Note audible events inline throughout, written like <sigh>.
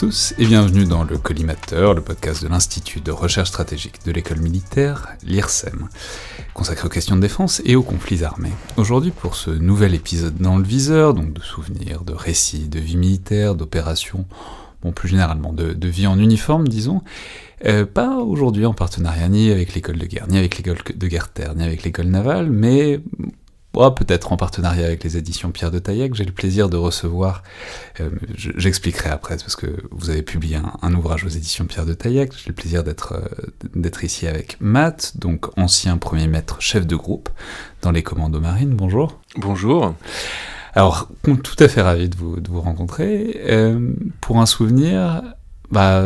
tous et bienvenue dans le Collimateur, le podcast de l'Institut de recherche stratégique de l'école militaire, l'IRSEM, consacré aux questions de défense et aux conflits armés. Aujourd'hui, pour ce nouvel épisode dans le viseur, donc de souvenirs, de récits, de vie militaire, d'opérations, bon plus généralement de, vie en uniforme, disons, euh, pas aujourd'hui en partenariat ni avec l'école de guerre, ni avec l'école de guerre terre, ni avec l'école navale, mais Oh, peut-être en partenariat avec les éditions Pierre de Taillec, j'ai le plaisir de recevoir, euh, j'expliquerai après, parce que vous avez publié un, un, ouvrage aux éditions Pierre de Taillec, j'ai le plaisir d'être euh, d'être ici avec Matt, donc ancien premier maître chef de groupe dans les commandos marines, bonjour. Bonjour. Alors, tout à fait ravi de vous, de vous rencontrer. Euh, pour un souvenir, bah,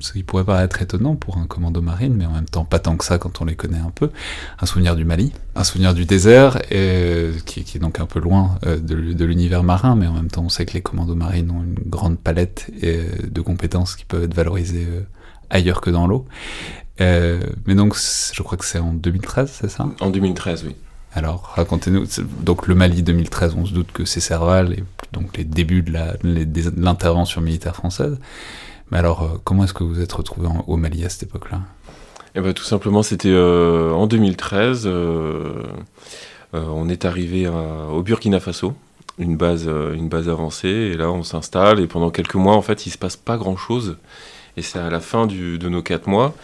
ce qui pourrait paraître étonnant pour un commando marine, mais en même temps pas tant que ça quand on les connaît un peu. Un souvenir du Mali, un souvenir du désert, et, qui, est donc un peu loin euh, de, l'univers marin, mais en même temps on sait que les commandos marines ont une grande palette et, de compétences qui peuvent être valorisées euh, ailleurs que dans l'eau. Euh, mais donc je crois que c'est en 2013, c'est ça? En 2013, oui. Alors, racontez-nous. Donc, le Mali 2013, on se doute que c'est Serval, et donc les débuts de l'intervention militaire française. Mais alors, euh, comment est-ce que vous êtes retrouvé au Mali à cette époque-là? Eh ben, Tout simplement, c'était euh, en 2013. Euh, on est arrivé au Burkina Faso, une base, une base avancée, et là, on s'installe, et pendant quelques mois, en fait, il se passe pas grand-chose. Et c'est à la fin de nos quatre mois,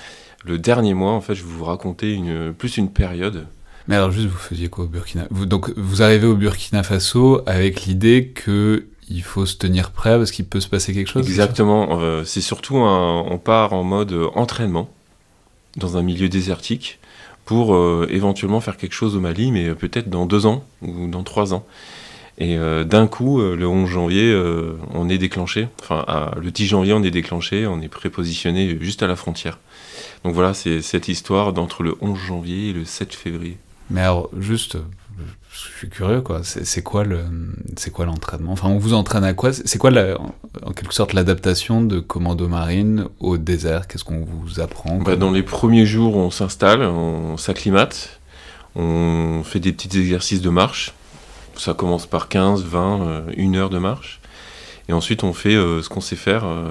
le dernier mois, en fait, je vais vous raconter plus une période mais alors juste, vous faisiez quoi au Burkina? Donc vous arrivez au Burkina Faso avec l'idée que il faut se tenir prêt parce qu'il peut se passer quelque chose Exactement. Euh, c'est surtout un, on part en mode entraînement dans un milieu désertique pour euh, éventuellement faire quelque chose au Mali, mais peut-être dans deux ans ou dans trois ans. Et euh, d'un coup, euh, le 11 janvier, euh, on est déclenché. Enfin, le 10 janvier, on est déclenché. On est prépositionné juste à la frontière. Donc voilà, c'est cette histoire d'entre le 11 janvier et le 7 février. Mais alors, juste, je suis curieux, quoi. C'est quoi le, c'est quoi l'entraînement? Enfin, on vous entraîne à quoi? C'est quoi, en quelque sorte, l'adaptation de commando marine au désert? Qu'est-ce qu'on vous apprend? Bah, Dans les premiers jours, on s'installe, on s'acclimate, on fait des petits exercices de marche. Ça commence par 15, 20, euh, une heure de marche. Et ensuite, on fait euh, ce qu'on sait faire euh,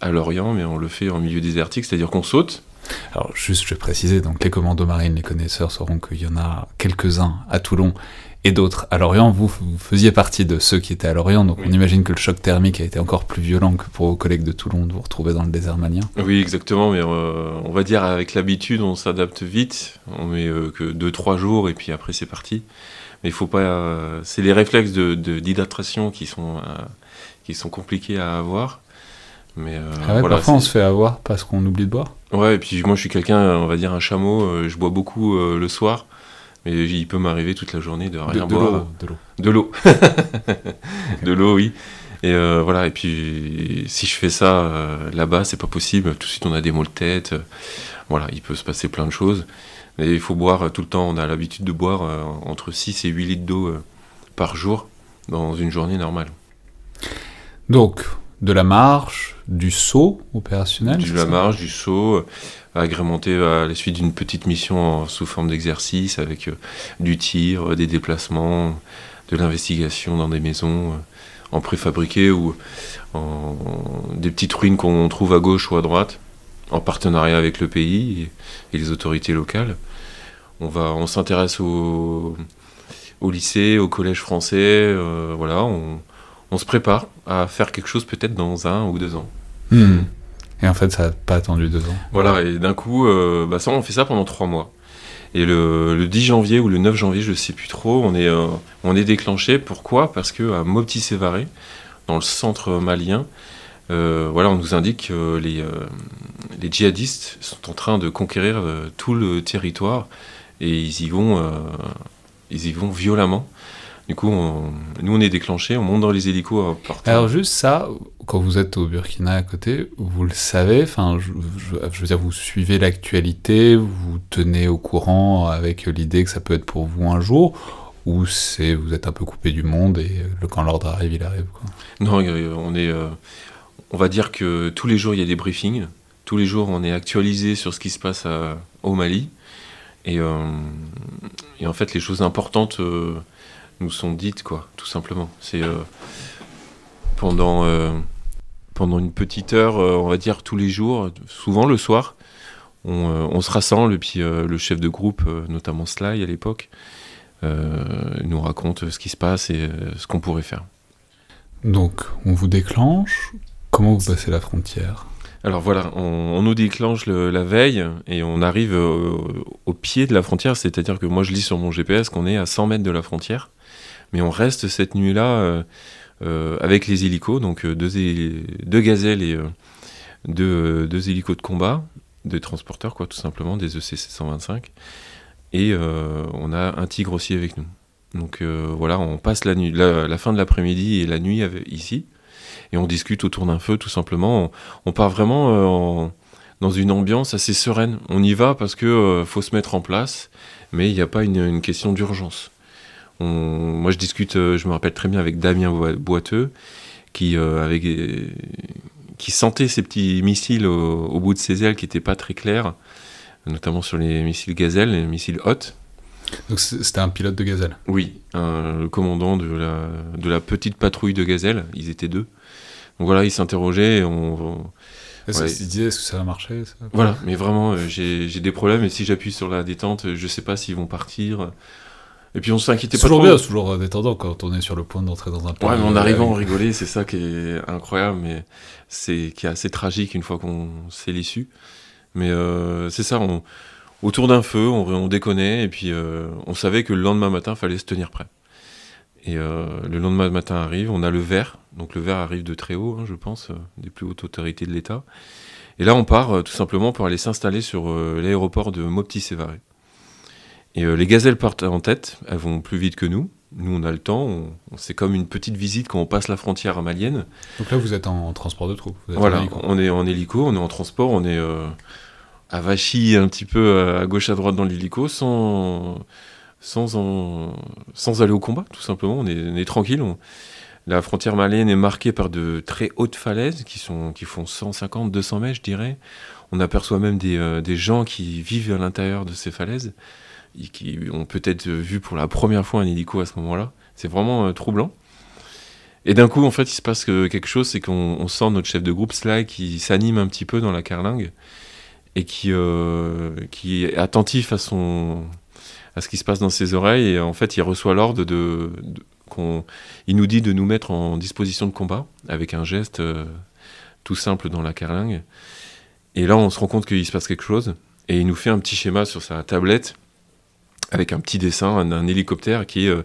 à Lorient, mais on le fait en milieu désertique, c'est-à-dire qu'on saute. Alors juste, je vais préciser, donc les commandos marines, les connaisseurs sauront qu'il y en a quelques-uns à Toulon et d'autres à Lorient. Vous, vous faisiez partie de ceux qui étaient à Lorient, donc Oui. on imagine que le choc thermique a été encore plus violent que pour vos collègues de Toulon de vous retrouver dans le désert malien. Oui, exactement, mais euh, on va dire avec l'habitude, on s'adapte vite. On met euh, que 2-3 jours et puis après c'est parti. Mais il faut pas. euh, c'est les réflexes de, de- d'hydratation qui sont qui sont compliqués à avoir. Mais ah ouais, voilà, parfois on se fait avoir parce qu'on oublie de boire. Ouais, et puis moi je suis quelqu'un, on va dire un chameau. euh, je bois beaucoup euh, le soir, mais il peut m'arriver toute la journée de rien de boire. de l'eau. De l'eau. <laughs> de l'eau, oui. Et euh, voilà, et puis si je fais ça euh, là-bas, c'est pas possible. Tout de suite, on a des maux de tête. euh, voilà, il peut se passer plein de choses. Mais il faut boire tout le temps. On a l'habitude de boire entre 6 et 8 litres d'eau par jour dans une journée normale. Donc, de la marche, du saut opérationnel. c'est la marche, du saut, euh, agrémenté à la suite d'une petite mission en- sous forme d'exercice avec euh, du tir, euh, des déplacements, de l'investigation dans des maisons euh, en préfabriqué ou en, des petites ruines qu'on trouve à gauche ou à droite, en partenariat avec le pays et, et les autorités locales. On, va, on s'intéresse au, au lycée, au collège français, euh, voilà, on, on se prépare à faire quelque chose peut-être dans un ou deux ans. Hmm. Et en fait, ça n'a pas attendu deux ans. Voilà, et d'un coup, euh, bah ça, on fait ça pendant trois mois. Et le, le 10 janvier ou le 9 janvier, je sais plus trop, on est, euh, on est déclenché. Pourquoi? Parce que à Mopti Sévaré, dans le centre malien, euh, voilà, on nous indique que les, les djihadistes sont en train de conquérir tout le territoire et ils y vont, ils y vont violemment. Du coup, on- nous, on est déclenché, on monte dans les hélicos. à Alors juste ça, quand vous êtes au Burkina à côté, vous le savez, enfin, je, je- je veux dire, vous suivez l'actualité, vous tenez au courant avec l'idée que ça peut être pour vous un jour, ou c'est vous êtes un peu coupé du monde et le, quand l'ordre arrive, il arrive. Quoi. Non, on est. euh, on va dire que tous les jours il y a des briefings. Tous les jours on est actualisé sur ce qui se passe à- au Mali. Et, euh, et en fait les choses importantes euh, nous sont dites, quoi, tout simplement. C'est euh, pendant. euh, pendant une petite heure, on va dire tous les jours, souvent le soir, on, se rassemble et puis le chef de groupe, notamment Sly à l'époque, nous raconte ce qui se passe et ce qu'on pourrait faire. Donc, on vous déclenche. Comment vous passez la frontière? Alors voilà, on, nous déclenche la veille et on arrive au, pied de la frontière, c'est-à-dire que moi je lis sur mon GPS qu'on est à 100 mètres de la frontière, mais on reste cette nuit-là euh, euh, avec les hélicos, donc euh, deux, gazelles et deux, deux, hélicos de combat, des transporteurs quoi, tout simplement, des EC 125 et on a un tigre aussi avec nous. Donc voilà, on passe la, nuit, la, fin de l'après-midi et la nuit ici et on discute autour d'un feu tout simplement. On, part vraiment dans une ambiance assez sereine. On y va parce que euh, faut se mettre en place, mais il n'y a pas une, question d'urgence. Moi, je discute, euh, je me rappelle très bien avec Damien Boiteux, qui, qui sentait ces petits missiles au, bout de ses ailes qui n'étaient pas très clairs, notamment sur les missiles gazelles, les missiles Hot. Donc c'était un pilote de gazelle Oui, le commandant de la, de la petite patrouille de gazelle, ils étaient deux. Donc voilà, il s'interrogeait. On, se disait est-ce que ça va marcher Voilà, mais vraiment, euh, j'ai des problèmes et si j'appuie sur la détente, je sais pas s'ils vont partir. Et puis on s'inquiétait pas toujours trop. bien, c'est toujours détendant quand on est sur le point d'entrer dans un. Ouais, mais en arrivant, on rigolait, c'est ça qui est incroyable, mais c'est qui est assez tragique une fois qu'on sait l'issue. Mais euh, c'est ça, on, autour d'un feu, on, on, déconnait, et puis euh, on savait que le lendemain matin, il fallait se tenir prêt. Et euh, le lendemain matin arrive, on a le verre, donc le verre arrive de très haut, hein, je pense, euh, des plus hautes autorités de l'État. Et là, on part euh, tout simplement pour aller s'installer sur l'aéroport de Mopti-Sévaré. Et les gazelles partent en tête, elles vont plus vite que nous. Nous, on a le temps, c'est comme une petite visite quand on passe la frontière malienne. Donc là, vous êtes en, transport de troupes Voilà, on est en hélico, on est en transport, on est avachi un petit peu à gauche à droite dans l'hélico, sans sans, sans aller au combat, tout simplement. On est, tranquille. La frontière malienne est marquée par de très hautes falaises qui, sont, qui font 150, 200 mètres, je dirais. On aperçoit même des, euh, des gens qui vivent à l'intérieur de ces falaises qui ont peut-être vu pour la première fois un hélico à ce moment-là. C'est vraiment euh, troublant. Et d'un coup, en fait, il se passe quelque chose, c'est qu'on sent notre chef de groupe, Sly, qui s'anime un petit peu dans la carlingue et qui, euh, qui est attentif à son, à ce qui se passe dans ses oreilles. Et en fait, il reçoit l'ordre de, il nous dit de nous mettre en disposition de combat avec un geste euh, tout simple dans la carlingue. Et là, on se rend compte qu'il se passe quelque chose. Et il nous fait un petit schéma sur sa tablette avec un petit dessin d'un hélicoptère qui est euh,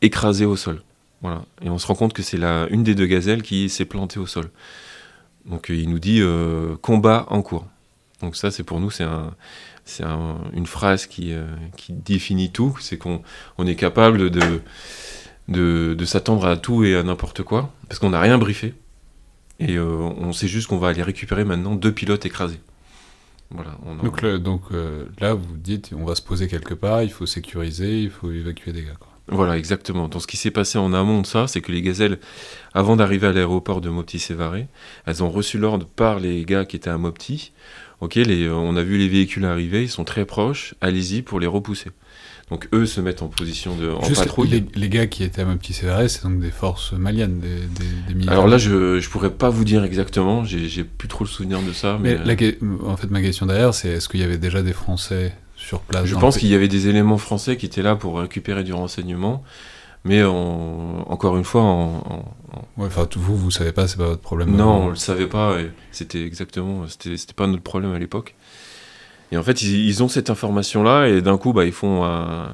écrasé au sol. Voilà. Et on se rend compte que c'est une des deux gazelles qui s'est plantée au sol. Donc il nous dit euh, combat en cours. Donc ça, c'est pour nous, c'est un, c'est une phrase qui, euh, qui, définit tout, c'est qu'on on est capable de, de, de s'attendre à tout et à n'importe quoi, parce qu'on n'a rien briefé. Et euh, on sait juste qu'on va aller récupérer maintenant deux pilotes écrasés. Voilà, Donc, donc euh, là, vous dites, on va se poser quelque part, il faut sécuriser, il faut évacuer des gars. Quoi. Voilà, exactement. Donc ce qui s'est passé en amont de ça, c'est que les gazelles, avant d'arriver à l'aéroport de Mopti-Sévaré, elles ont reçu l'ordre par les gars qui étaient à Mopti ok, les, on a vu les véhicules arriver, ils sont très proches, allez-y pour les repousser. Donc eux se mettent en position de en patrouille. Les, gars qui étaient à mon petit CRS, c'est donc des forces maliennes, des, des, militaires. Alors là, je je pourrais pas vous dire exactement, j'ai plus trop le souvenir de ça. Mais, en fait, ma question derrière, c'est est-ce qu'il y avait déjà des Français sur place Je pense qu'il y avait des éléments français qui étaient là pour récupérer du renseignement. Mais encore une fois, en, enfin, vous, vous savez pas, c'est pas votre problème. Non, on le savait pas. C'était exactement, c'était pas notre problème à l'époque. Et en fait, ils, ont cette information-là, et d'un coup, bah, ils font un,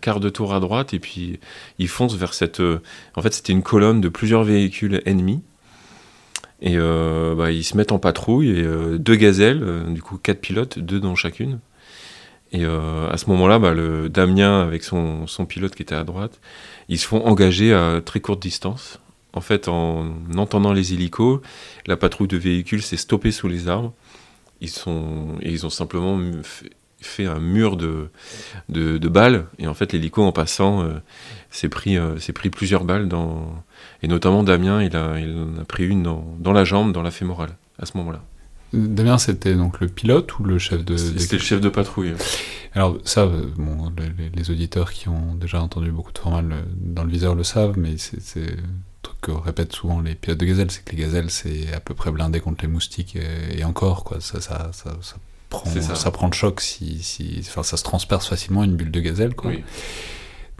quart de tour à droite, et puis ils foncent vers cette. Euh, en fait, c'était une colonne de plusieurs véhicules ennemis. Et euh, bah, ils se mettent en patrouille, et euh, deux gazelles, du coup, quatre pilotes, deux dans chacune. Et à ce moment-là, bah, le Damien, avec son, son pilote qui était à droite, ils se font engager à très courte distance. En fait, en entendant les hélicos, la patrouille de véhicules s'est stoppée sous les arbres. Ils, sont, et ils ont simplement fait, un mur de, de, balles. Et en fait, l'hélico, en passant, euh, s'est pris, euh, pris plusieurs balles. Dans, et notamment, Damien, il, a, il en a pris une dans, dans la jambe, dans la fémorale, à ce moment-là. Damien, c'était donc le pilote ou le chef de... C'était le chef de patrouille. Alors ça, euh, bon, les, auditeurs qui ont déjà entendu beaucoup de formats dans le viseur le savent, mais c'est que répètent souvent les pilotes de gazelles, c'est que les gazelles, c'est à peu près blindé contre les moustiques et, encore, quoi. Ça, ça, ça, prend, ça. prend le choc si, si, enfin, ça se transperce facilement une bulle de gazelle, quoi.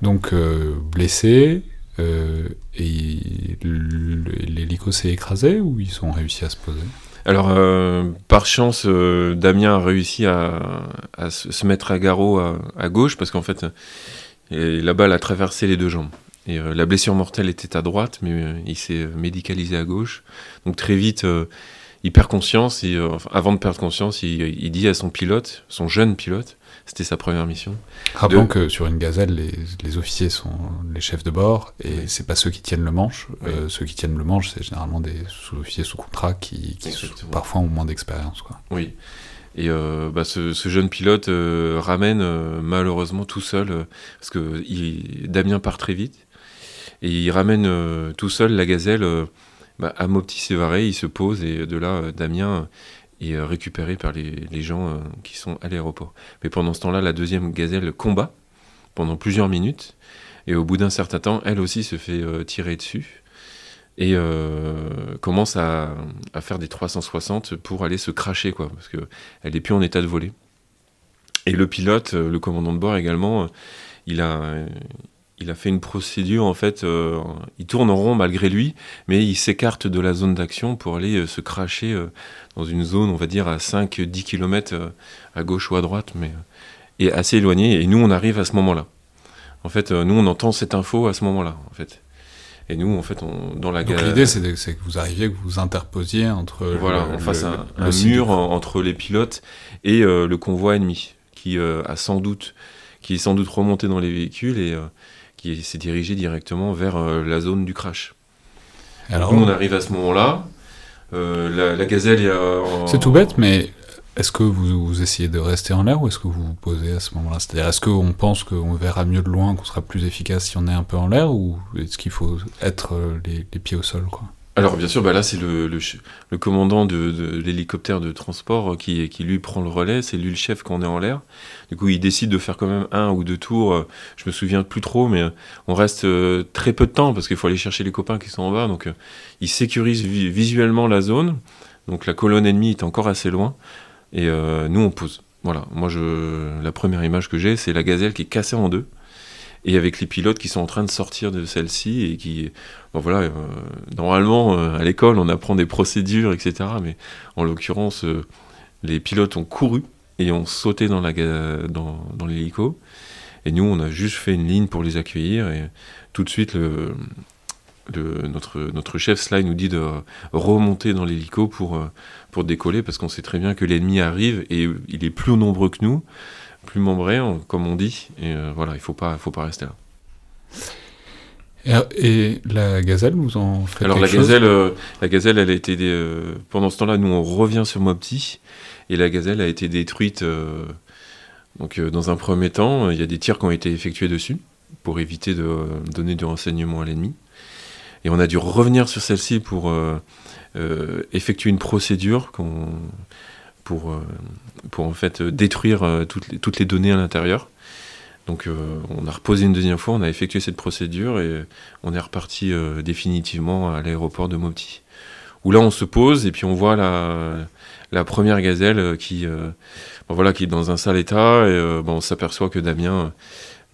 Donc, euh, blessé, euh, et l'hélico s'est écrasé ou ils ont réussi à se poser? Alors, euh, par chance, Damien a réussi à, se mettre à garrot à, gauche parce qu'en fait, la balle a traversé les deux jambes. Et la blessure mortelle était à droite, mais il s'est médicalisé à gauche. Donc très vite, il perd conscience. Et, avant de perdre conscience, il, dit à son pilote, son jeune pilote, c'était sa première mission. Rappelons que sur une gazelle, les, officiers sont les chefs de bord et c'est pas ceux qui tiennent le manche. Euh, ceux qui tiennent le manche, c'est généralement des sous-officiers sous contrat qui, parfois ont moins d'expérience. Oui. Et euh, bah, ce, jeune pilote euh, ramène malheureusement tout seul, parce que Damien part très vite, et il ramène tout seul la gazelle bah, à Mopti-Sévaré, il se pose, et de là, Damien et euh, récupéré par les, gens euh, qui sont à l'aéroport. Mais pendant ce temps-là, la deuxième gazelle combat pendant plusieurs minutes, et au bout d'un certain temps, elle aussi se fait euh, tirer dessus, et commence à, faire des 360 pour aller se cracher, quoi, parce qu'elle n'est plus en état de voler. Et le pilote, le commandant de bord également, il a, il a fait une procédure, en fait, euh, il tourne en rond malgré lui, mais il s'écarte de la zone d'action pour aller euh, se cracher euh, dans une zone, on va dire, à 5-10 km à gauche ou à droite, mais et assez éloigné. Et nous, on arrive à ce moment-là. En fait, nous, on entend cette info à ce moment-là, en fait. Et nous, en fait, on, dans la Donc l'idée, c'est que vous arriviez, que vous interposiez entre... Voilà, on fasse un, mur entre les pilotes et le convoi ennemi, qui a sans doute qui est sans doute remonté dans les véhicules et qui s'est dirigé directement vers euh, la zone du crash. Alors, on arrive à ce moment-là. Euh, la, gazelle, il y a. C'est tout bête, mais est-ce que vous, essayez de rester en l'air ou est-ce que vous vous posez à ce moment-là? C'est-à-dire, est-ce qu'on pense qu'on verra mieux de loin, qu'on sera plus efficace si on est un peu en l'air ou est-ce qu'il faut être euh, les, les, pieds au sol quoi? Alors bien sûr, bah là c'est le, commandant de, l'hélicoptère de transport euh, qui, qui lui prend le relais, c'est lui le chef quand on est en l'air. Du coup il décide de faire quand même un ou deux tours, euh, je me souviens plus trop, mais euh, on reste très peu de temps parce qu'il faut aller chercher les copains qui sont en bas. Donc il sécurise visuellement la zone, donc la colonne ennemie est encore assez loin, et nous on pose. Voilà, moi je, la première image que j'ai c'est la gazelle qui est cassée en deux et avec les pilotes qui sont en train de sortir de celle-ci et qui, bon voilà, euh, normalement euh, à l'école on apprend des procédures, etc. Mais en l'occurrence, euh, les pilotes ont couru et ont sauté dans, l'hélico. Et nous, on a juste fait une ligne pour les accueillir et tout de suite notre, notre chef Sly nous dit de remonter dans l'hélico pour, pour décoller parce qu'on sait très bien que l'ennemi arrive et il est plus nombreux que nous plus membré, comme on dit. Et euh, voilà, il faut pas, faut pas rester là. Et, la gazelle, vous en faites Alors la gazelle, euh, la gazelle, elle a été euh, pendant ce temps-là, nous on revient sur Mopti et la gazelle a été détruite. donc dans un premier temps, il y a des tirs qui ont été effectués dessus pour éviter de donner du renseignement à l'ennemi. Et on a dû revenir sur celle-ci pour effectuer une procédure qu'on pour, euh, pour en fait détruire euh, toutes les, toutes les données à l'intérieur. Donc euh, on a reposé une deuxième fois, on a effectué cette procédure et on est reparti définitivement à l'aéroport de Mopti. Où là on se pose et puis on voit la, la première gazelle qui, voilà, qui est dans un sale état et bon, on s'aperçoit que Damien,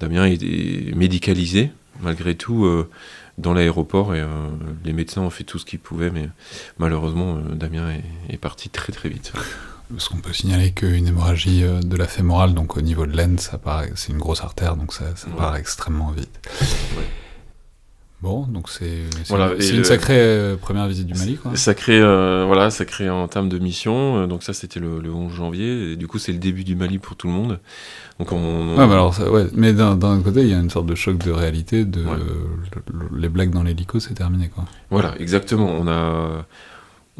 Damien est médicalisé malgré tout dans l'aéroport et les médecins ont fait tout ce qu'ils pouvaient mais malheureusement Damien est parti très très vite. Parce qu'on peut signaler qu'une hémorragie euh, de la fémorale, donc au niveau de l'aine, c'est une grosse artère, donc ça, ça part extrêmement vite. Bon, donc c'est une sacrée euh, première visite du Mali. Quoi. Sacré, euh, voilà, sacré en termes de mission. donc ça, c'était le, 11 janvier. Et du coup, c'est le début du Mali pour tout le monde. Donc on, mais, alors, ouais, mais d'un côté, il y a une sorte de choc de réalité. De les blagues dans l'hélico, c'est terminé, quoi. Voilà, exactement. On a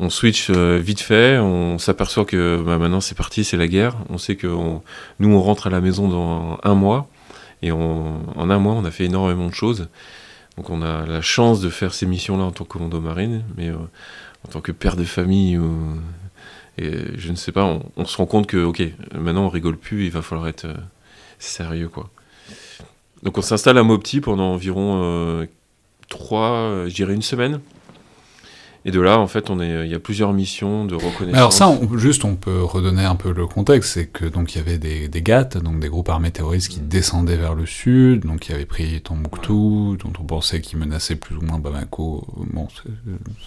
on switch euh, vite fait, on s'aperçoit que bah, maintenant c'est parti, c'est la guerre. On sait que nous on rentre à la maison dans un mois et en un mois on a fait énormément de choses. Donc on a la chance de faire ces missions-là en tant que commando marine, mais euh, en tant que père de famille, et je ne sais pas, on, se rend compte que ok, maintenant on rigole plus, il va falloir être euh, sérieux quoi. Donc on s'installe à Mopti pendant environ trois, je dirais une semaine. Et de là, en fait, on est, il y a plusieurs missions de reconnaissance. Alors ça, juste, on peut redonner un peu le contexte, c'est que donc il y avait des, des GATT, donc des groupes armés terroristes qui descendaient vers le sud, donc qui avaient pris Tombouctou, dont on pensait qu'ils menaçaient plus ou moins Bamako. Bon,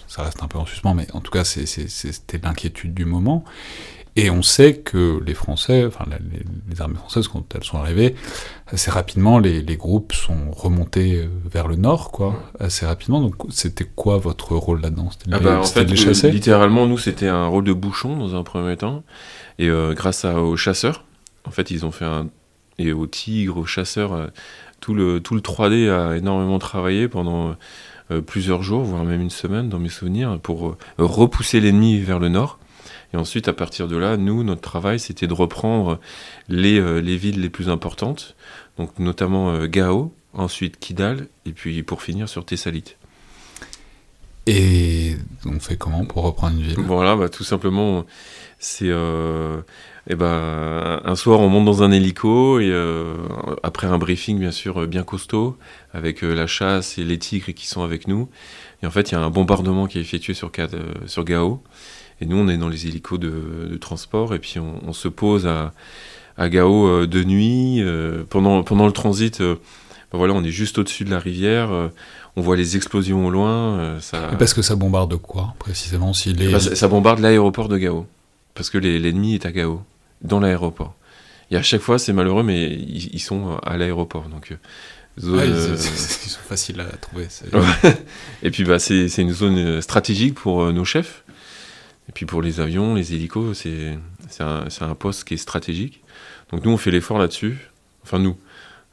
ça reste un peu en suspens, mais en tout cas, c'était l'inquiétude du moment. Et on sait que les Français, enfin les, armées françaises, quand elles sont arrivées, assez rapidement, les, groupes sont remontés euh, vers le nord, quoi, assez rapidement. Donc c'était quoi votre rôle là-dedans? C'était ah bah, en fait, les chasser Littéralement, nous, c'était un rôle de bouchon dans un premier temps. Et euh, grâce aux chasseurs, en fait, ils ont fait un... Et aux tigres, aux chasseurs, euh, tout, le, tout le 3D a énormément travaillé pendant plusieurs jours, voire même une semaine, dans mes souvenirs, pour repousser l'ennemi vers le nord. Et ensuite, à partir de là, nous, notre travail, c'était de reprendre les, euh, les, villes les plus importantes, donc notamment euh, Gao, ensuite Kidal, et puis pour finir sur Thessalite. Et on fait comment pour reprendre une ville? Voilà, bah, tout simplement, c'est... Euh, eh ben, un soir, on monte dans un hélico et après un briefing bien sûr bien costaud avec la chasse et les tigres qui sont avec nous. Et en fait, il y a un bombardement qui est effectué sur, sur Gao. Et nous, on est dans les hélicos de, transport et puis on, se pose à, à Gao euh, de nuit. Euh, pendant, pendant le transit, euh, ben voilà, on est juste au-dessus de la rivière. on voit les explosions au loin. ça... parce que ça bombarde quoi, précisément si les... Bah, ça, bombarde l'aéroport de Gao. Parce que l'ennemi est à Gao, dans l'aéroport. Et à chaque fois, c'est malheureux, mais ils, sont à l'aéroport. Donc, zone, <laughs> ils, sont faciles à trouver. <laughs> et puis, bah, c'est une zone stratégique pour nos chefs. Et puis pour les avions, les hélicos, c'est un, un, poste qui est stratégique. Donc nous, on fait l'effort là-dessus. Enfin, nous.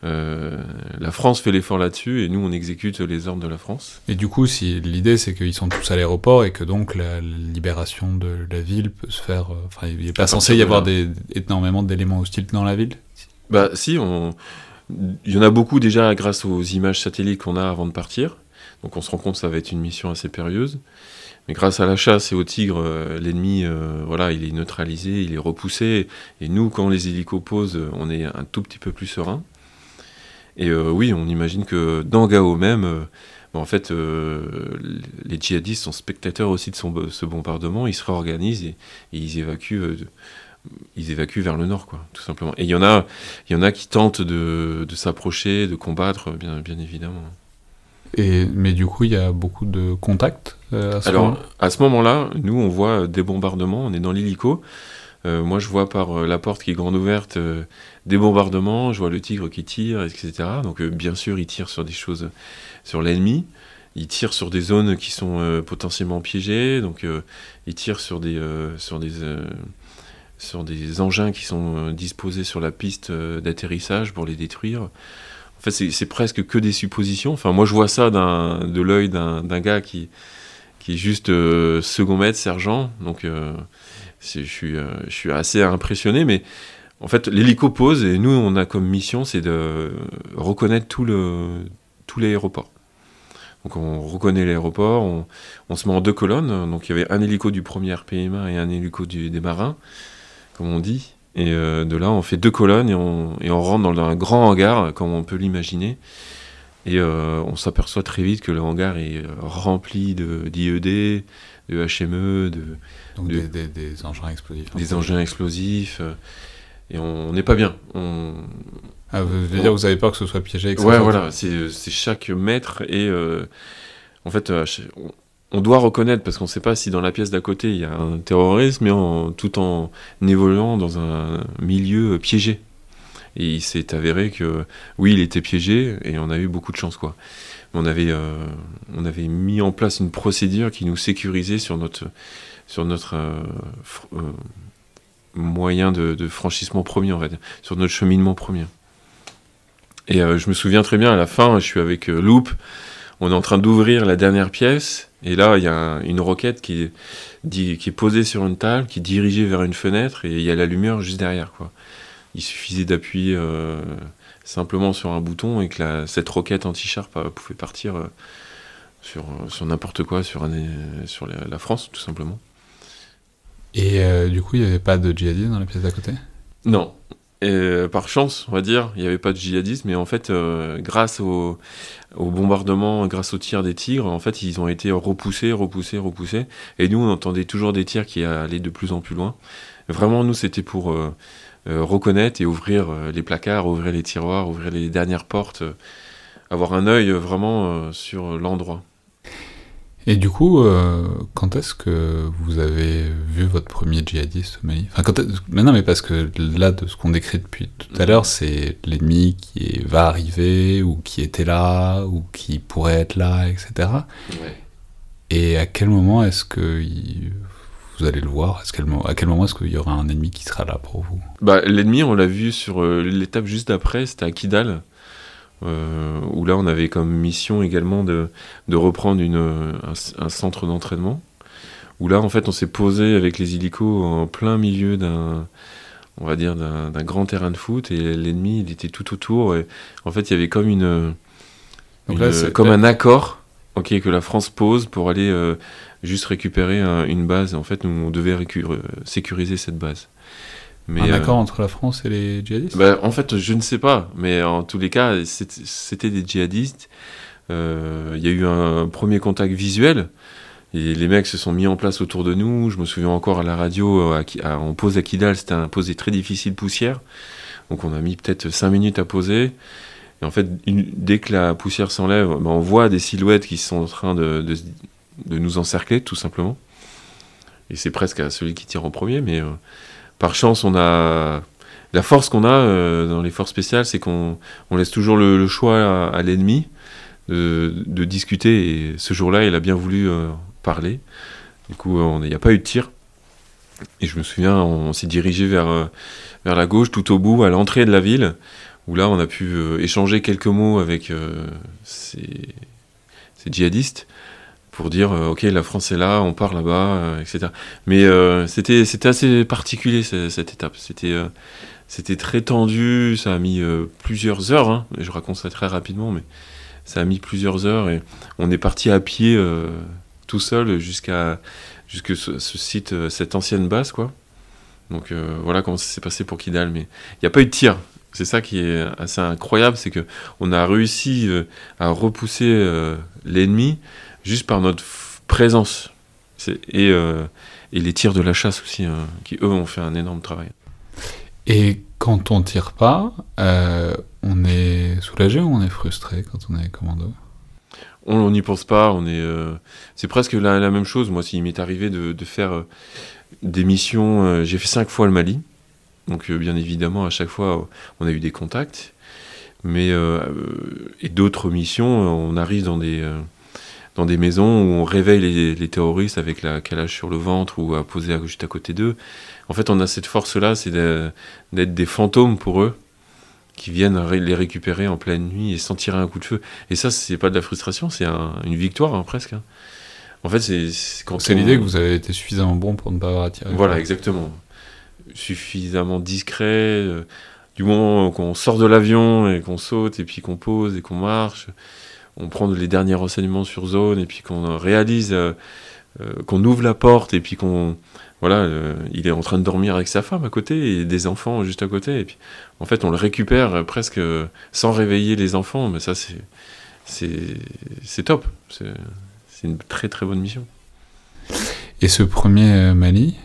Euh, la France fait l'effort là-dessus et nous, on exécute les ordres de la France. Et du coup, si l'idée, c'est qu'ils sont tous à l'aéroport et que donc la libération de la ville peut se faire. Euh, enfin, il n'est pas censé y avoir des, énormément d'éléments hostiles dans la ville? Bah, si, on... il y en a beaucoup déjà grâce aux images satellites qu'on a avant de partir. Donc on se rend compte que ça va être une mission assez périlleuse. Mais grâce à la chasse et au tigre, euh, l'ennemi, euh, voilà, il est neutralisé, il est repoussé. Et nous, quand les hélicos posent, on est un tout petit peu plus serein. Et euh, oui, on imagine que dans Gao même, en fait, les djihadistes sont spectateurs aussi de ce bombardement. Ils se réorganisent et, ils évacuent. vers le nord, quoi, tout simplement. Et il y en a, qui tentent de, s'approcher, de combattre, bien évidemment. Et, mais du coup, il y a beaucoup de contacts euh, à ce Alors, à ce moment-là, nous, on voit des bombardements, on est dans l'hélico. Euh, moi, je vois par euh, la porte qui est grande ouverte des bombardements, je vois le tigre qui tire, etc. Donc, bien sûr, il tire sur des choses, sur l'ennemi. Il tire sur des zones qui sont potentiellement piégées. Donc, il tire sur des, sur des, sur des engins qui sont disposés sur la piste d'atterrissage pour les détruire. En c'est presque que des suppositions. Enfin, moi, je vois ça de l'œil d'un gars qui, qui est juste euh, second maître, sergent. Donc, euh, je, suis, euh, je suis assez impressionné. Mais en fait, l'hélico pose et nous, on a comme mission, c'est de reconnaître tout le tout l'aéroport. Donc, on reconnaît l'aéroport, on, se met en deux colonnes. Donc, il y avait un hélico du premier RPMA et un hélico des marins, comme on dit. Et euh, de là, on fait deux colonnes et on, et on rentre dans un grand hangar, comme on peut l'imaginer. Et euh, on s'aperçoit très vite que le hangar est euh, rempli d'IED, de, de HME, de, Donc des, engins explosifs. Des engins explosifs. et on n'est pas bien. On, ah, vous veux dire, vous avez peur que ce soit piégé Ouais, voilà. C'est chaque mètre et en fait, on doit reconnaître, parce qu'on ne sait pas si dans la pièce d'à côté il y a un terrorisme, mais en, tout en évoluant dans un milieu piégé. Et il s'est avéré que oui, il était piégé et on a eu beaucoup de chance quoi. On avait, euh, on avait mis en place une procédure qui nous sécurisait sur notre, sur notre euh, euh, moyen de, franchissement premier, va dire, sur notre cheminement premier. Et je me souviens très bien à la fin, je suis avec Loop, on est en train d'ouvrir la dernière pièce et là, il y a une roquette qui est, qui est posée sur une table, qui est dirigée vers une fenêtre, et il y a la lumière juste derrière. Quoi. Il suffisait d'appuyer euh, simplement sur un bouton et que la, cette roquette anti-char pouvait partir euh, sur, sur n'importe quoi, sur, un, sur la, France, tout simplement. Et euh, du coup, il n'y avait pas de djihadistes dans la pièce d'à côté? Non. Et par chance, on va dire, il n'y avait pas de djihadistes, mais en fait, grâce au, au, bombardement, grâce aux tirs des tigres, en fait, ils ont été repoussés, repoussés, repoussés. Et nous, on entendait toujours des tirs qui allaient de plus en plus loin. Vraiment, nous, c'était pour reconnaître et ouvrir les placards, ouvrir les tiroirs, ouvrir les dernières portes, avoir un œil vraiment sur l'endroit. Et du coup, euh, quand est-ce que vous avez vu votre premier djihadiste au Mali enfin, quand mais non, mais parce que là, de ce qu'on décrit depuis tout à l'heure, c'est l'ennemi qui va arriver, ou qui était là, ou qui pourrait être là, etc. Et à quel moment est-ce que vous allez le voir? À quel moment est-ce qu'il y aura un ennemi qui sera là pour vous? Bah, L'ennemi, on l'a vu sur euh, l'étape juste après, c'était à Kidal. Euh, où là on avait comme mission également de, de reprendre une, un, centre d'entraînement, où là en fait on s'est posé avec les hélicos en plein milieu d'un on va dire d'un grand terrain de foot. Et l'ennemi il était tout autour. Et en fait il y avait comme une, comme un accord ok que la France pose pour aller euh, juste récupérer une base. En fait nous on devait sécuriser cette base un euh, accord entre la France et les djihadistes bah, En fait, je ne sais pas, mais en tous les cas, c'était des djihadistes. Euh, il y a eu un premier contact visuel. Et les mecs se sont mis en place autour de nous. Je me souviens encore à la radio, euh, à, on pose à Kidal, c'était un posé très difficile, poussière. Donc on a mis peut-être 5 minutes à poser. Et en fait, dès que la poussière s'enlève, bah, on voit des silhouettes qui sont en train de, de, nous encercler, tout simplement. Et c'est presque à celui qui tire en premier, mais par chance, on a la force qu'on a euh, dans les forces spéciales, c'est qu'on laisse toujours le, choix à, l'ennemi de, discuter. Et ce jour-là, il a bien voulu euh, parler. Du coup, il n'y a pas eu de tir. Et je me souviens, on, s'est dirigé vers, euh, la gauche, tout au bout, à l'entrée de la ville, où là, on a pu échanger quelques mots avec ces djihadistes pour dire euh, ok la France est là, on part là-bas, euh, etc. Mais euh, c'était c'était assez particulier cette, étape. C'était c'était très tendu, ça a mis plusieurs heures. Hein. je raconte ça très rapidement, mais ça a mis plusieurs heures et on est parti à pied tout seul jusqu'à jusque ce, site, cette ancienne base quoi. Donc voilà comment ça s'est passé pour Kidal, mais il n'y a pas eu de tir. C'est ça qui est assez incroyable, c'est que on a réussi à repousser l'ennemi juste par notre présence. Et, euh, et, les tirs de la chasse aussi, hein, qui eux ont fait un énorme travail. Et quand on tire pas, euh, on est soulagé ou on est frustré quand on est commando? On n'y pense pas, on est. Euh, c'est presque la, la, même chose. Moi, s'il m'est arrivé de, de faire des missions, j'ai fait cinq fois le Mali. Donc, bien évidemment, à chaque fois, on a eu des contacts. Mais et d'autres missions, on arrive dans des dans des maisons où on réveille les, terroristes avec la calage sur le ventre ou à poser juste à côté d'eux. En fait, on a cette force-là, c'est d'être des fantômes pour eux qui viennent les récupérer en pleine nuit et sans tirer un coup de feu. Et ça, c'est pas de la frustration, c'est une victoire hein, presque. Hein. En fait, c'est c'est l'idée que vous avez été suffisamment bon pour ne pas avoir à tirer. Voilà, exactement. Suffisamment discret. Euh, du moment qu'on sort de l'avion et qu'on saute et puis qu'on pose et qu'on marche, on prend les derniers renseignements sur zone et puis qu'on réalise, euh, euh, qu'on ouvre la porte et puis qu'on voilà, euh, il est en train de dormir avec sa femme à côté et des enfants juste à côté. Et puis, en fait, on le récupère presque sans réveiller les enfants. Mais ça, c'est c'est top. C'est une très très bonne mission. Et ce premier Mali,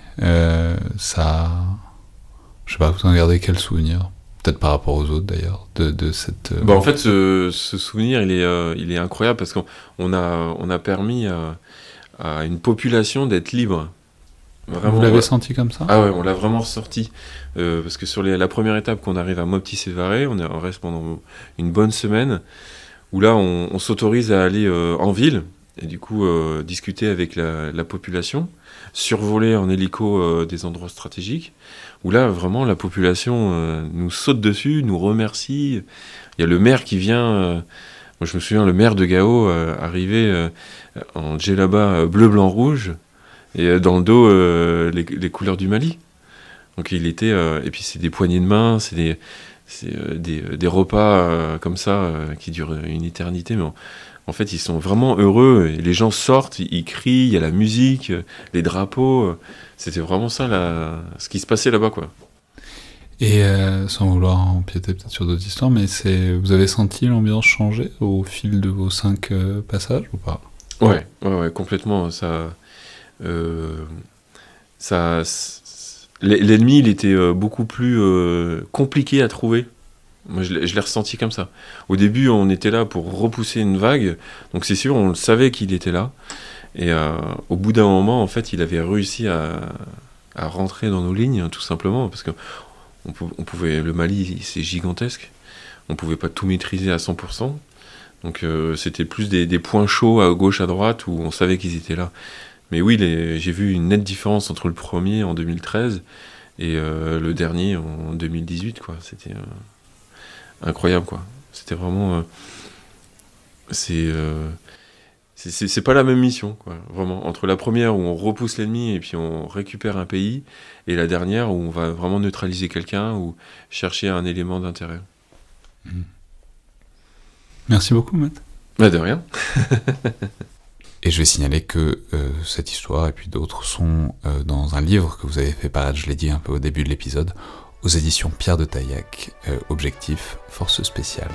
ça, je sais pas, vous en gardez quel souvenir? Peut-être par rapport aux autres d'ailleurs, de, cette... Euh, bah, en fait, ce, souvenir, il est, euh, il est incroyable parce qu'on a, on a permis à, une population d'être libre. Vous l'avez senti comme ça? Ah ouais, on l'a vraiment ressorti. Euh, parce que sur la première étape, qu'on arrive à Mopti-Sévaré, on, on, reste pendant une bonne semaine, où là, on, s'autorise à aller en ville, et du coup, discuter avec la, la, population, survoler en hélico des endroits stratégiques où là, vraiment, la population euh, nous saute dessus, nous remercie. Il y a le maire qui vient. Euh, moi, je me souviens, le maire de Gao euh, arrivé en djellaba bleu, blanc, rouge, et dans le dos, les, couleurs du Mali. Donc, il était. et puis, c'est des poignées de main, c'est des, des, repas comme ça qui durent une éternité. En, fait, ils sont vraiment heureux. Et les gens sortent, ils crient, il y a la musique, les drapeaux. C'était vraiment ça ce qui se passait là-bas, quoi. Et euh, sans vouloir empiéter peut-être sur d'autres histoires, mais c'est, vous avez senti l'ambiance changer au fil de vos cinq euh, passages ou pas? Ouais, ouais, ouais, complètement. Ça, euh, ça, l'ennemi, il était beaucoup plus compliqué à trouver. Moi, je l'ai ressenti comme ça. Au début, on était là pour repousser une vague, donc c'est sûr, on le savait qu'il était là. Et au bout d'un moment, en fait, il avait réussi à, à rentrer dans nos lignes, tout simplement, parce que on, pouvait, le Mali, c'est gigantesque. On pouvait pas tout maîtriser à 100%. Donc euh, c'était plus des, points chauds à gauche, à droite, où on savait qu'ils étaient là. Mais oui, j'ai vu une nette différence entre le premier en 2013 et euh, le dernier en 2018. quoi. C'était euh, incroyable. quoi. C'était vraiment... c'est c'est pas la même mission, quoi, vraiment. Entre la première où on repousse l'ennemi et puis on récupère un pays, et la dernière où on va vraiment neutraliser quelqu'un ou chercher un élément d'intérêt. Hmm. Merci beaucoup, Matt. Bah de rien. <laughs> et je vais signaler que euh, cette histoire et puis d'autres sont euh, dans un livre que vous avez fait paraître, je l'ai dit un peu au début de l'épisode, aux éditions Pierre de Taillac, euh, Objectif, Force spéciale.